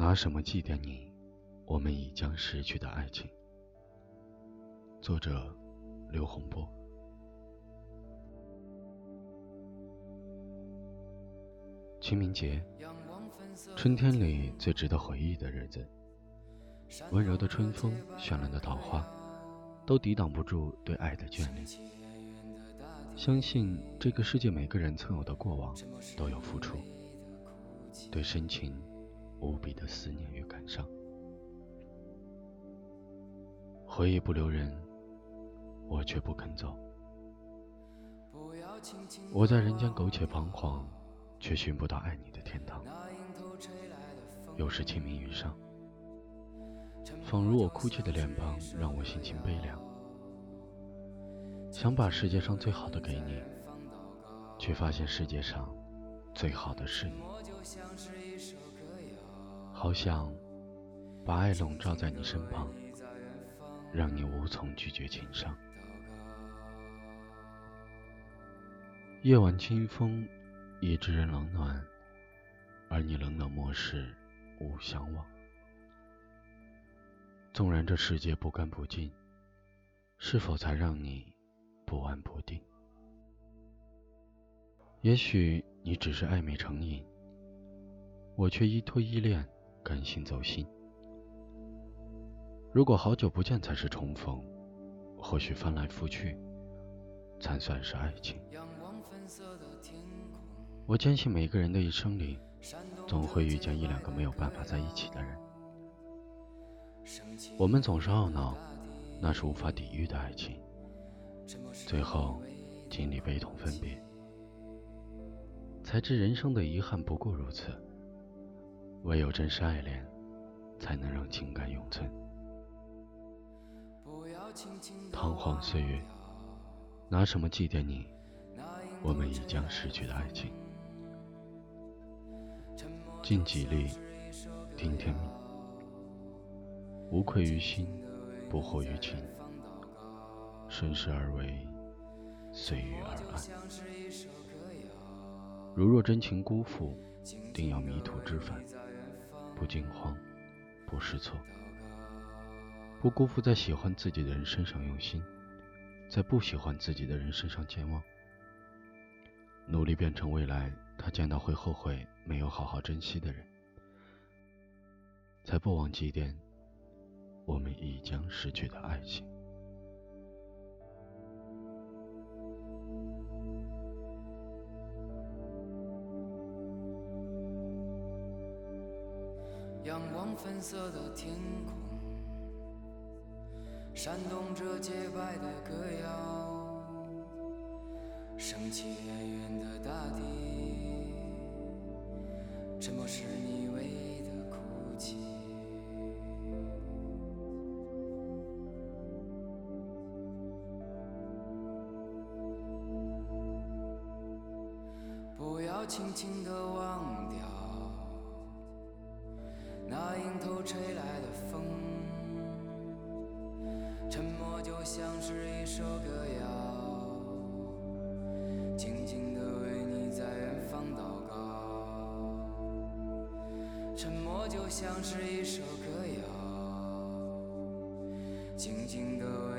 拿什么祭奠你？我们已将失去的爱情。作者：刘洪波。清明节，春天里最值得回忆的日子。温柔的春风，绚烂的桃花，都抵挡不住对爱的眷恋。相信这个世界每个人曾有的过往，都有付出，对深情无比的思念与感伤。回忆不留人，我却不肯走。我在人间苟且彷徨，却寻不到爱你的天堂。又是清明雨上。仿如我哭泣的脸庞，让我心情悲凉。想把世界上最好的给你，却发现世界上最好的是你。好想把爱笼罩在你身旁，让你无从拒绝情伤。夜晚清风，已知人冷暖，而你冷冷漠视，无相望。纵然这世界不干不净，是否才让你不安不定？也许你只是暧昧成瘾，我却依托依恋，甘心走心。如果好久不见才是重逢，或许翻来覆去才算是爱情。我坚信每个人的一生里，总会遇见一两个没有办法在一起的人。我们总是懊恼，那是无法抵御的爱情，最后经历悲痛分别，才知人生的遗憾不过如此。唯有真实爱恋，才能让情感永存。彷徨岁月，拿什么祭奠你？我们已将失去的爱情。尽己力，听天命。无愧于心，不惑于情，顺势而为，随遇而安。如若真情辜负，定要迷途知返，不惊慌，不失措，不辜负在喜欢自己的人身上用心，在不喜欢自己的人身上健忘，努力变成未来他见到会后悔没有好好珍惜的人，才不忘祭奠。我们已将失去的爱情。仰望粉色的天空，闪动着洁白的歌谣，升起远远的大地，沉默是你唯一的哭泣。不要轻轻地忘掉那迎头吹来的风，沉默就像是一首歌谣，静静地为你在远方祷告。沉默就像是一首歌谣，静静地。